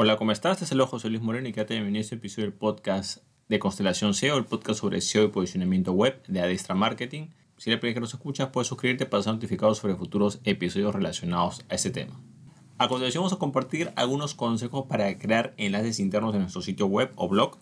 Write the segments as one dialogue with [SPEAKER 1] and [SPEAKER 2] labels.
[SPEAKER 1] Hola, ¿cómo estás? Este es el José Luis Moreno y quédate bienvenido a este episodio del podcast de Constelación SEO, el podcast sobre SEO y posicionamiento web de Adestra Marketing. Si eres primera que nos escuchas, puedes suscribirte para ser notificado sobre futuros episodios relacionados a este tema. A continuación vamos a compartir algunos consejos para crear enlaces internos en nuestro sitio web o blog.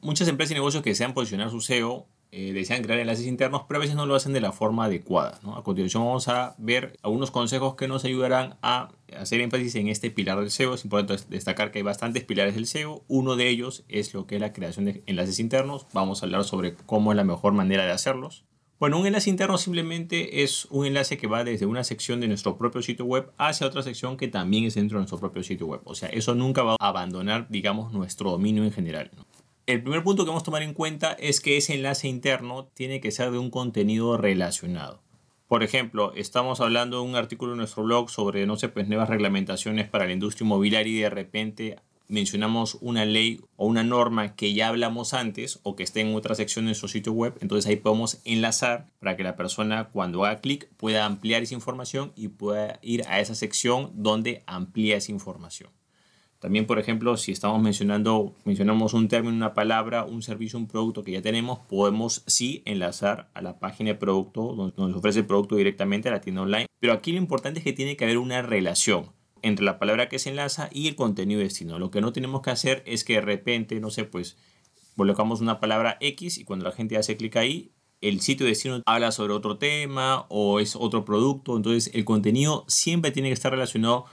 [SPEAKER 1] Muchas empresas y negocios que desean posicionar su SEO eh, desean crear enlaces internos, pero a veces no lo hacen de la forma adecuada. A continuación vamos a ver algunos consejos que nos ayudarán a hacer énfasis en este pilar del SEO. Es importante destacar que hay bastantes pilares del SEO. Uno de ellos es lo que es la creación de enlaces internos. Vamos a hablar sobre cómo es la mejor manera de hacerlos. Bueno, un enlace interno simplemente es un enlace que va desde una sección de nuestro propio sitio web hacia otra sección que también es dentro de nuestro propio sitio web. O sea, eso nunca va a abandonar, digamos, nuestro dominio en general. El primer punto que vamos a tomar en cuenta es que ese enlace interno tiene que ser de un contenido relacionado. Por ejemplo, estamos hablando de un artículo en nuestro blog sobre, no sé, pues nuevas reglamentaciones para la industria inmobiliaria y de repente mencionamos una ley o una norma que ya hablamos antes o que esté en otra sección de nuestro sitio web, entonces ahí podemos enlazar para que la persona cuando haga clic pueda ampliar esa información y pueda ir a esa sección donde amplía esa información. También, por ejemplo, si estamos mencionando, mencionamos un término, una palabra, un servicio, un producto que ya tenemos, podemos sí enlazar a la página de producto donde nos ofrece el producto directamente a la tienda online. Pero aquí lo importante es que tiene que haber una relación entre la palabra que se enlaza y el contenido destino. Lo que no tenemos que hacer es que de repente, no sé, pues colocamos una palabra X y cuando la gente hace clic ahí, el sitio destino habla sobre otro tema o es otro producto. Entonces el contenido siempre tiene que estar relacionado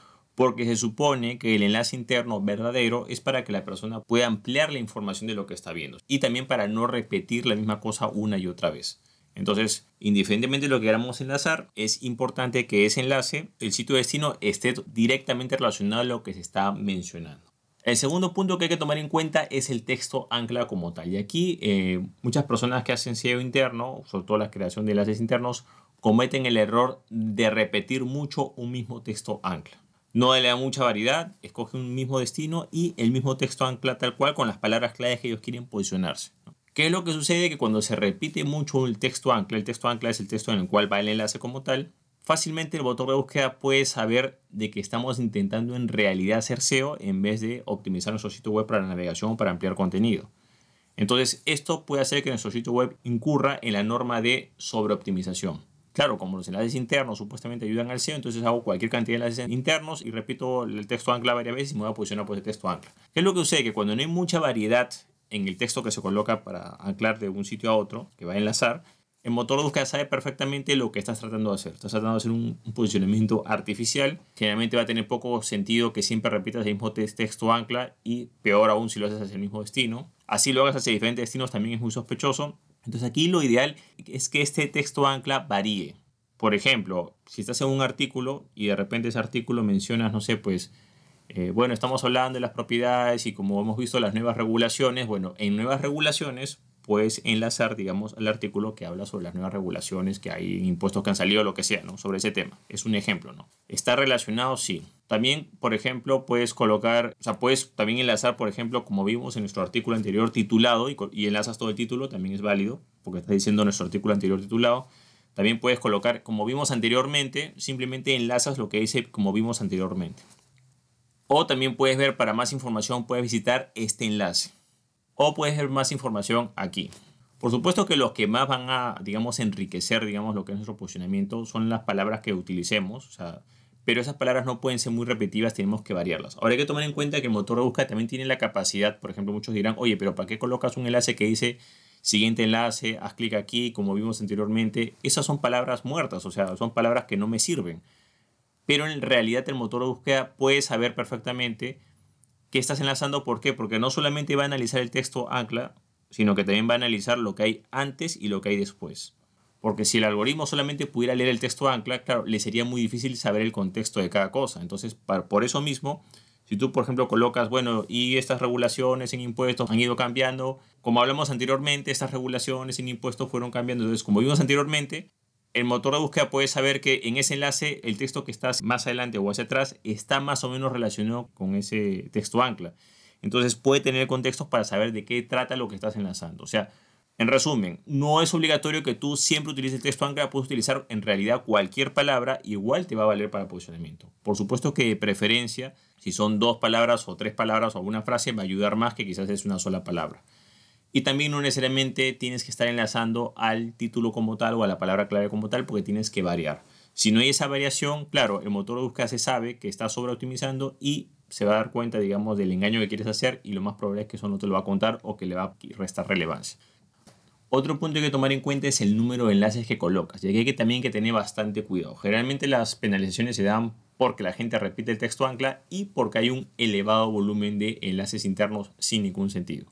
[SPEAKER 1] porque se supone que el enlace interno verdadero es para que la persona pueda ampliar la información de lo que está viendo y también para no repetir la misma cosa una y otra vez. Entonces, indiferentemente de lo que queramos enlazar, es importante que ese enlace, el sitio destino, esté directamente relacionado a lo que se está mencionando. El segundo punto que hay que tomar en cuenta es el texto ancla como tal. Y aquí eh, muchas personas que hacen SEO interno, sobre todo la creación de enlaces internos, cometen el error de repetir mucho un mismo texto ancla. No le da mucha variedad, escoge un mismo destino y el mismo texto ancla tal cual con las palabras claves que ellos quieren posicionarse. ¿Qué es lo que sucede? Que cuando se repite mucho el texto ancla, el texto ancla es el texto en el cual va el enlace como tal, fácilmente el motor de búsqueda puede saber de que estamos intentando en realidad hacer SEO en vez de optimizar nuestro sitio web para la navegación o para ampliar contenido. Entonces, esto puede hacer que nuestro sitio web incurra en la norma de sobreoptimización. Claro, como los enlaces internos supuestamente ayudan al SEO, entonces hago cualquier cantidad de enlaces internos y repito el texto ancla varias veces y me voy a posicionar por ese texto ancla. ¿Qué es lo que sucede? Que cuando no hay mucha variedad en el texto que se coloca para anclar de un sitio a otro, que va a enlazar, el motor de búsqueda sabe perfectamente lo que estás tratando de hacer. Estás tratando de hacer un, posicionamiento artificial. Generalmente va a tener poco sentido que siempre repitas el mismo texto ancla y peor aún si lo haces hacia el mismo destino. Así lo hagas hacia diferentes destinos también es muy sospechoso. Entonces aquí lo ideal es que este texto ancla varíe. Por ejemplo, si estás en un artículo y de repente ese artículo mencionas, no sé, pues, eh, bueno, estamos hablando de las propiedades y como hemos visto las nuevas regulaciones, bueno, en nuevas regulaciones puedes enlazar, digamos, al artículo que habla sobre las nuevas regulaciones que hay, impuestos que han salido, lo que sea, ¿no? Sobre ese tema. Es un ejemplo, ¿no? ¿Está relacionado? Sí. También, por ejemplo, puedes colocar, o sea, puedes también enlazar, por ejemplo, como vimos en nuestro artículo anterior titulado y, y enlazas todo el título, también es válido, porque está diciendo nuestro artículo anterior titulado. También puedes colocar, como vimos anteriormente, simplemente enlazas lo que dice como vimos anteriormente. O también puedes ver, para más información, puedes visitar este enlace o puedes ver más información aquí. Por supuesto que los que más van a, digamos, enriquecer, digamos, lo que es nuestro posicionamiento son las palabras que utilicemos, o pero esas palabras no pueden ser muy repetitivas, tenemos que variarlas. Ahora hay que tomar en cuenta que el motor de búsqueda también tiene la capacidad, por ejemplo, muchos dirán, oye, pero ¿para qué colocas un enlace que dice siguiente enlace, haz clic aquí, como vimos anteriormente? Esas son palabras muertas, o sea, son palabras que no me sirven. Pero en realidad el motor de búsqueda puede saber perfectamente qué estás enlazando. ¿Por qué? Porque no solamente va a analizar el texto ancla, sino que también va a analizar lo que hay antes y lo que hay después. Porque si el algoritmo solamente pudiera leer el texto ancla, claro, le sería muy difícil saber el contexto de cada cosa. Entonces, por eso mismo, si tú, por ejemplo, colocas, bueno, y estas regulaciones en impuestos han ido cambiando, como hablamos anteriormente, estas regulaciones en impuestos fueron cambiando. Entonces, como vimos anteriormente, el motor de búsqueda puede saber que en ese enlace el texto que está más adelante o hacia atrás está más o menos relacionado con ese texto ancla. Entonces puede tener contextos para saber de qué trata lo que estás enlazando. O sea, En resumen, no es obligatorio que tú siempre utilices el texto ancla, puedes utilizar en realidad cualquier palabra, igual te va a valer para posicionamiento. Por supuesto que de preferencia, si son dos palabras o tres palabras o alguna frase, va a ayudar más que quizás es una sola palabra. Y también no necesariamente tienes que estar enlazando al título como tal o a la palabra clave como tal, porque tienes que variar. Si no hay esa variación, claro, el motor de búsqueda se sabe que está sobreoptimizando y se va a dar cuenta, digamos, del engaño que quieres hacer y lo más probable es que eso no te lo va a contar o que le va a restar relevancia. Otro punto que tomar en cuenta es el número de enlaces que colocas, y que hay que también que tener bastante cuidado. Generalmente las penalizaciones se dan porque la gente repite el texto ancla y porque hay un elevado volumen de enlaces internos sin ningún sentido.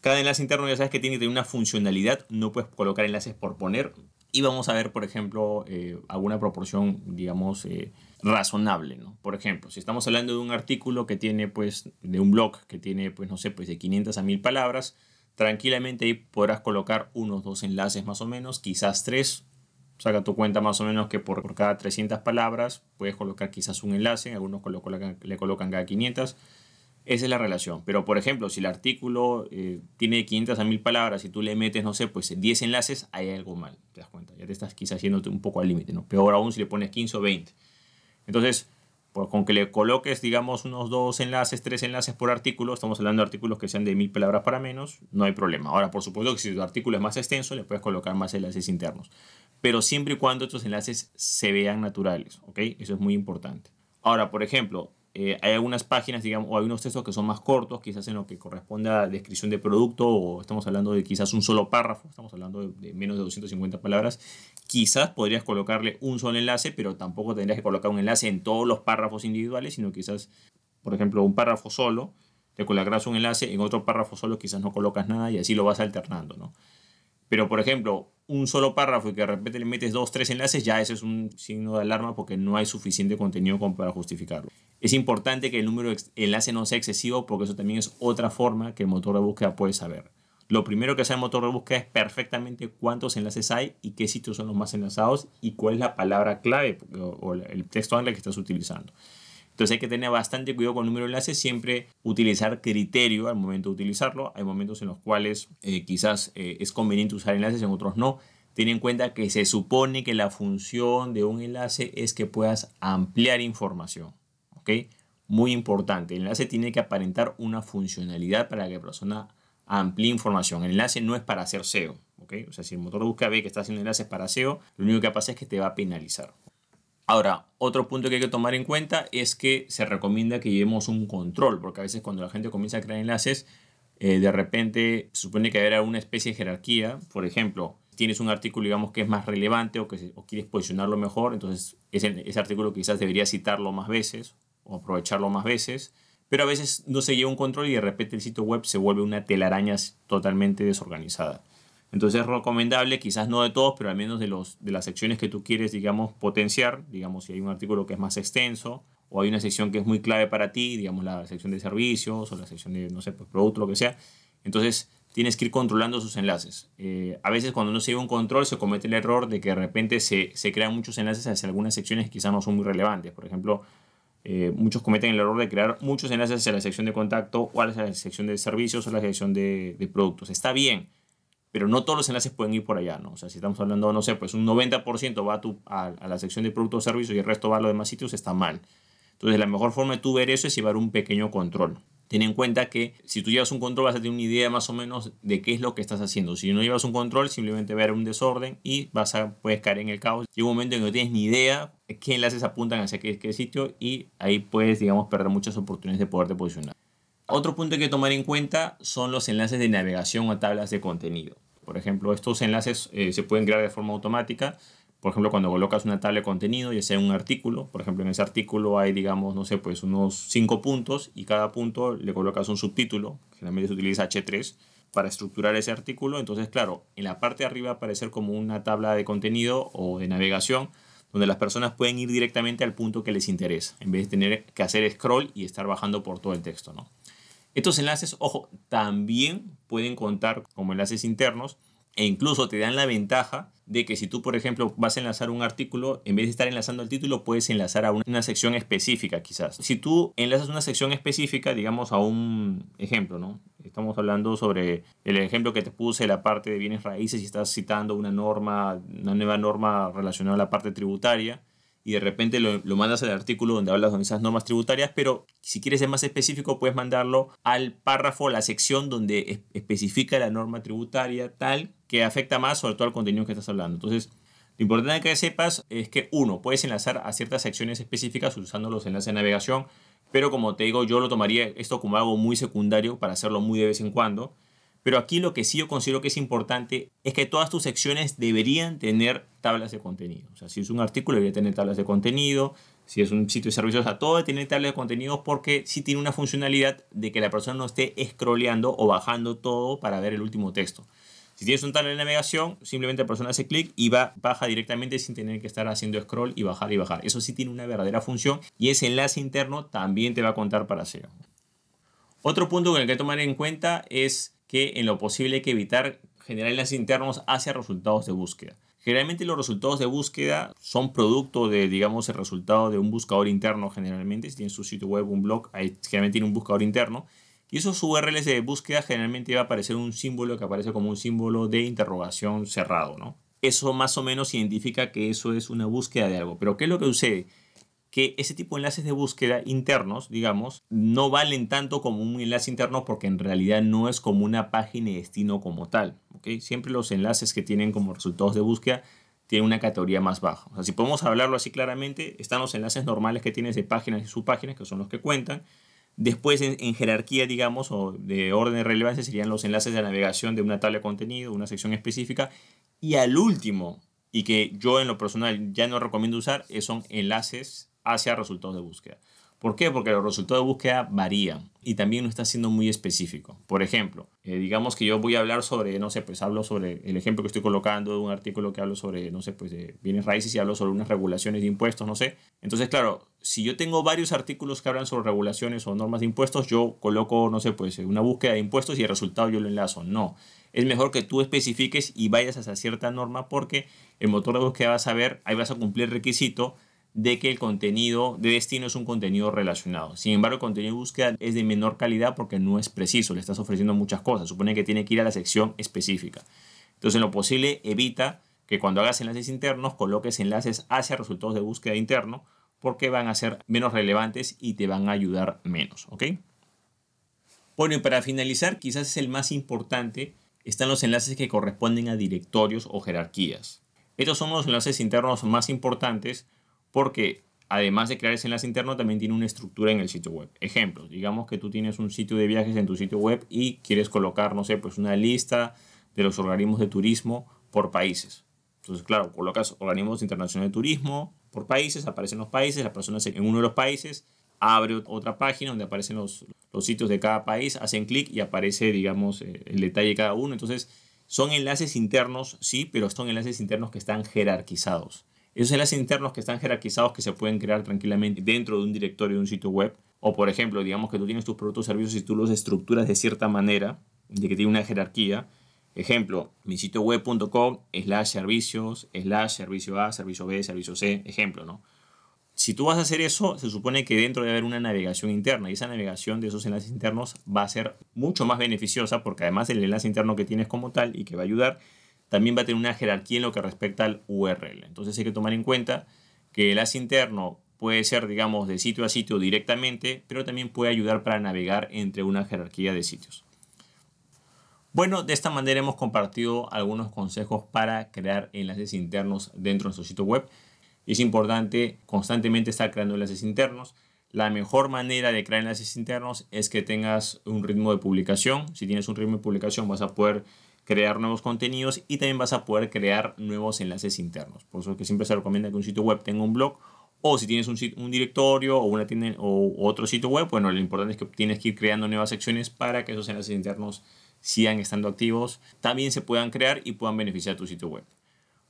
[SPEAKER 1] Cada enlace interno ya sabes que tiene que una funcionalidad, no puedes colocar enlaces por poner. Y vamos a ver, por ejemplo, eh, alguna proporción, digamos, eh, razonable, ¿no? Por ejemplo, si estamos hablando de un artículo que tiene, pues, de un blog que tiene, pues, no sé, pues de 500 a 1000 palabras, tranquilamente ahí podrás colocar unos dos enlaces más o menos, quizás tres. Saca tu cuenta más o menos que por, cada 300 palabras puedes colocar quizás un enlace, algunos le colocan cada 500. Esa es la relación. Pero, por ejemplo, si el artículo eh, tiene 500 a 1000 palabras y tú le metes, no sé, pues 10 enlaces, hay algo mal, te das cuenta. Ya te estás quizás yéndote un poco al límite, ¿no? Peor aún si le pones 15 o 20. Entonces, pues con que le coloques, digamos, unos dos enlaces, tres enlaces por artículo, estamos hablando de artículos que sean de mil palabras para menos, no hay problema. Ahora, por supuesto que si tu artículo es más extenso, le puedes colocar más enlaces internos. Pero siempre y cuando estos enlaces se vean naturales, ¿ok? Eso es muy importante. Ahora, por ejemplo, eh, hay algunas páginas, digamos, o hay unos textos que son más cortos, quizás en lo que corresponde a descripción de producto, o estamos hablando de quizás un solo párrafo, estamos hablando de, menos de 250 palabras, quizás podrías colocarle un solo enlace, pero tampoco tendrías que colocar un enlace en todos los párrafos individuales, sino quizás, por ejemplo, un párrafo solo, te colocarás un enlace, en otro párrafo solo quizás no colocas nada y así lo vas alternando, ¿no? Pero, por ejemplo, un solo párrafo y que de repente le metes dos, tres enlaces, ya ese es un signo de alarma porque no hay suficiente contenido para justificarlo. Es importante que el número de enlace no sea excesivo porque eso también es otra forma que el motor de búsqueda puede saber. Lo primero que hace el motor de búsqueda es perfectamente cuántos enlaces hay y qué sitios son los más enlazados y cuál es la palabra clave o, el texto angle que estás utilizando. Entonces hay que tener bastante cuidado con el número de enlaces, siempre utilizar criterio al momento de utilizarlo. Hay momentos en los cuales eh, quizás eh, es conveniente usar enlaces, en otros no. Ten en cuenta que se supone que la función de un enlace es que puedas ampliar información. ¿ok? Muy importante, el enlace tiene que aparentar una funcionalidad para que la persona amplíe información. El enlace no es para hacer SEO. ¿ok? O sea, si el motor de búsqueda que está haciendo enlaces para SEO, lo único que pasa es que te va a penalizar. Ahora, otro punto que hay que tomar en cuenta es que se recomienda que llevemos un control, porque a veces cuando la gente comienza a crear enlaces, eh, de repente se supone que habrá una especie de jerarquía. Por ejemplo, tienes un artículo, digamos, que es más relevante o que quieres posicionarlo mejor, entonces ese, ese artículo quizás debería citarlo más veces o aprovecharlo más veces. Pero a veces no se lleva un control y de repente el sitio web se vuelve una telaraña totalmente desorganizada. Entonces es recomendable, quizás no de todos, pero al menos de, los, de las secciones que tú quieres, digamos, potenciar, digamos, si hay un artículo que es más extenso o hay una sección que es muy clave para ti, digamos, la sección de servicios o la sección de, no sé, pues producto, lo que sea. Entonces tienes que ir controlando sus enlaces. Eh, a veces cuando no se lleva un control se comete el error de que de repente se, se crean muchos enlaces hacia algunas secciones que quizás no son muy relevantes. Por ejemplo, eh, muchos cometen el error de crear muchos enlaces hacia la sección de contacto o hacia la sección de servicios o la sección de, de productos. Está bien pero no todos los enlaces pueden ir por allá, ¿no? O sea, si estamos hablando, no sé, pues un 90% va a, tu, a, la sección de productos o servicios y el resto va a los demás sitios, está mal. Entonces, la mejor forma de tú ver eso es llevar un pequeño control. Ten en cuenta que si tú llevas un control vas a tener una idea más o menos de qué es lo que estás haciendo. Si no llevas un control, simplemente haber un desorden y vas a, puedes caer en el caos. Llega un momento en que no tienes ni idea qué enlaces apuntan hacia qué, qué sitio y ahí puedes, digamos, perder muchas oportunidades de poderte posicionar. Otro punto que hay que tomar en cuenta son los enlaces de navegación o tablas de contenido. Por ejemplo, estos enlaces eh, se pueden crear de forma automática. Por ejemplo, cuando colocas una tabla de contenido, ya sea un artículo, por ejemplo, en ese artículo hay, digamos, no sé, pues unos cinco puntos y cada punto le colocas un subtítulo, generalmente se utiliza H3 para estructurar ese artículo. Entonces, claro, en la parte de arriba aparecer como una tabla de contenido o de navegación donde las personas pueden ir directamente al punto que les interesa, en vez de tener que hacer scroll y estar bajando por todo el texto, ¿no? Estos enlaces, ojo, también pueden contar como enlaces internos e incluso te dan la ventaja de que si tú, por ejemplo, vas a enlazar un artículo, en vez de estar enlazando al título, puedes enlazar a una sección específica quizás. Si tú enlazas una sección específica, digamos a un ejemplo, ¿no? estamos hablando sobre el ejemplo que te puse, la parte de bienes raíces, y estás citando una norma, una nueva norma relacionada a la parte tributaria, y de repente lo, mandas al artículo donde hablas de esas normas tributarias, pero si quieres ser más específico puedes mandarlo al párrafo, la sección donde especifica la norma tributaria tal que afecta más sobre todo al contenido que estás hablando. Entonces, lo importante que sepas es que uno, puedes enlazar a ciertas secciones específicas usando los enlaces de navegación, pero como te digo, yo lo tomaría esto como algo muy secundario para hacerlo muy de vez en cuando. Pero aquí lo que sí yo considero que es importante es que todas tus secciones deberían tener tablas de contenido. O sea, si es un artículo debería tener tablas de contenido, si es un sitio de servicios, a todo debe tener tablas de contenido porque sí tiene una funcionalidad de que la persona no esté scrolleando o bajando todo para ver el último texto. Si tienes un tabla de navegación, simplemente la persona hace clic y va, baja directamente sin tener que estar haciendo scroll y bajar y bajar. Eso sí tiene una verdadera función y ese enlace interno también te va a contar para SEO. Otro punto que hay que tomar en cuenta es que en lo posible hay que evitar generar enlaces internos hacia resultados de búsqueda. Generalmente los resultados de búsqueda son producto de, digamos, el resultado de un buscador interno generalmente. Si tienes tu sitio web, un blog, ahí generalmente tiene un buscador interno. Y esos URLs de búsqueda generalmente va a aparecer un símbolo que aparece como un símbolo de interrogación cerrado, ¿no? Eso más o menos identifica que eso es una búsqueda de algo. Pero ¿qué es lo que sucede? Que ese tipo de enlaces de búsqueda internos, digamos, no valen tanto como un enlace interno porque en realidad no es como una página de destino como tal. ¿okay? Siempre los enlaces que tienen como resultados de búsqueda tienen una categoría más baja. Si podemos hablarlo así claramente, están los enlaces normales que tienes de páginas y subpáginas, que son los que cuentan, Después, en, jerarquía, digamos, o de orden de relevancia, serían los enlaces de navegación de una tabla de contenido, una sección específica. Y al último, y que yo en lo personal ya no recomiendo usar, son enlaces hacia resultados de búsqueda. ¿Por qué? Porque los resultados de búsqueda varían y también no está siendo muy específico. Por ejemplo, eh, digamos que yo voy a hablar sobre, no sé, pues hablo sobre el ejemplo que estoy colocando de un artículo que hablo sobre, no sé, pues de bienes raíces y hablo sobre unas regulaciones de impuestos, no sé. Entonces, claro, si yo tengo varios artículos que hablan sobre regulaciones o normas de impuestos, yo coloco, no sé, pues una búsqueda de impuestos y el resultado yo lo enlazo. No. Es mejor que tú especifiques y vayas hacia cierta norma porque el motor de búsqueda va a saber, ahí vas a cumplir requisito de que el contenido de destino es un contenido relacionado. Sin embargo, el contenido de búsqueda es de menor calidad porque no es preciso, le estás ofreciendo muchas cosas. Supone que tiene que ir a la sección específica. Entonces, en lo posible, evita que cuando hagas enlaces internos coloques enlaces hacia resultados de búsqueda interno porque van a ser menos relevantes y te van a ayudar menos. ¿ok? Bueno, y para finalizar, quizás es el más importante, están los enlaces que corresponden a directorios o jerarquías. Estos son los enlaces internos más importantes porque además de crear ese enlace interno, también tiene una estructura en el sitio web. Ejemplo, digamos que tú tienes un sitio de viajes en tu sitio web y quieres colocar, no sé, pues una lista de los organismos de turismo por países. Entonces, claro, colocas organismos internacionales de turismo por países, aparecen los países, la persona en uno de los países abre otra página donde aparecen los, los sitios de cada país, hacen clic y aparece, digamos, eh, el detalle de cada uno. Entonces, son enlaces internos, sí, pero son enlaces internos que están jerarquizados. Esos enlaces internos que están jerarquizados que se pueden crear tranquilamente dentro de un directorio de un sitio web. O por ejemplo, digamos que tú tienes tus productos servicios y tú los estructuras de cierta manera, de que tiene una jerarquía. Ejemplo, mi sitio web.com slash servicios, slash servicio A, servicio B, servicio C, ejemplo, ¿no? Si tú vas a hacer eso, se supone que dentro debe haber una navegación interna y esa navegación de esos enlaces internos va a ser mucho más beneficiosa porque además del enlace interno que tienes como tal y que va a ayudar, también va a tener una jerarquía en lo que respecta al URL. Entonces hay que tomar en cuenta que el enlace interno puede ser, digamos, de sitio a sitio directamente, pero también puede ayudar para navegar entre una jerarquía de sitios. Bueno, de esta manera hemos compartido algunos consejos para crear enlaces internos dentro de nuestro sitio web. Es importante constantemente estar creando enlaces internos. La mejor manera de crear enlaces internos es que tengas un ritmo de publicación. Si tienes un ritmo de publicación vas a poder crear nuevos contenidos y también vas a poder crear nuevos enlaces internos. Por eso que siempre se recomienda que un sitio web tenga un blog o si tienes un, un directorio o, una tienda, o otro sitio web, bueno, lo importante es que tienes que ir creando nuevas secciones para que esos enlaces internos sigan estando activos, también se puedan crear y puedan beneficiar tu sitio web.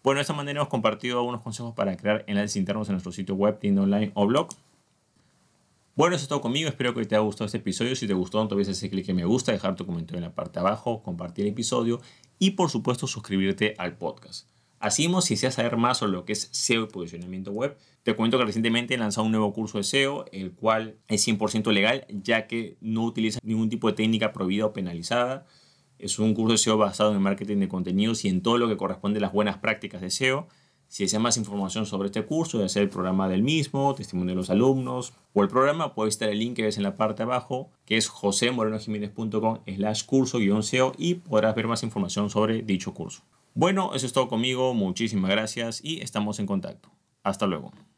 [SPEAKER 1] Bueno, de esta manera hemos compartido algunos consejos para crear enlaces internos en nuestro sitio web, tienda online o blog. Bueno, eso es todo conmigo. Espero que te haya gustado este episodio. Si te gustó, no te olvides hacer clic en me gusta, dejar tu comentario en la parte abajo, compartir el episodio y, por supuesto, suscribirte al podcast. Así si deseas saber más sobre lo que es SEO y posicionamiento web, te cuento que recientemente he lanzado un nuevo curso de SEO, el cual es 100% legal, ya que no utiliza ningún tipo de técnica prohibida o penalizada. Es un curso de SEO basado en el marketing de contenidos y en todo lo que corresponde a las buenas prácticas de SEO. Si deseas más información sobre este curso, ya sea el programa del mismo, testimonio de los alumnos o el programa, puedes visitar el link que ves en la parte de abajo, que es josemorenojiménez.com slash curso-seo y podrás ver más información sobre dicho curso. Bueno, eso es todo conmigo, muchísimas gracias y estamos en contacto. Hasta luego.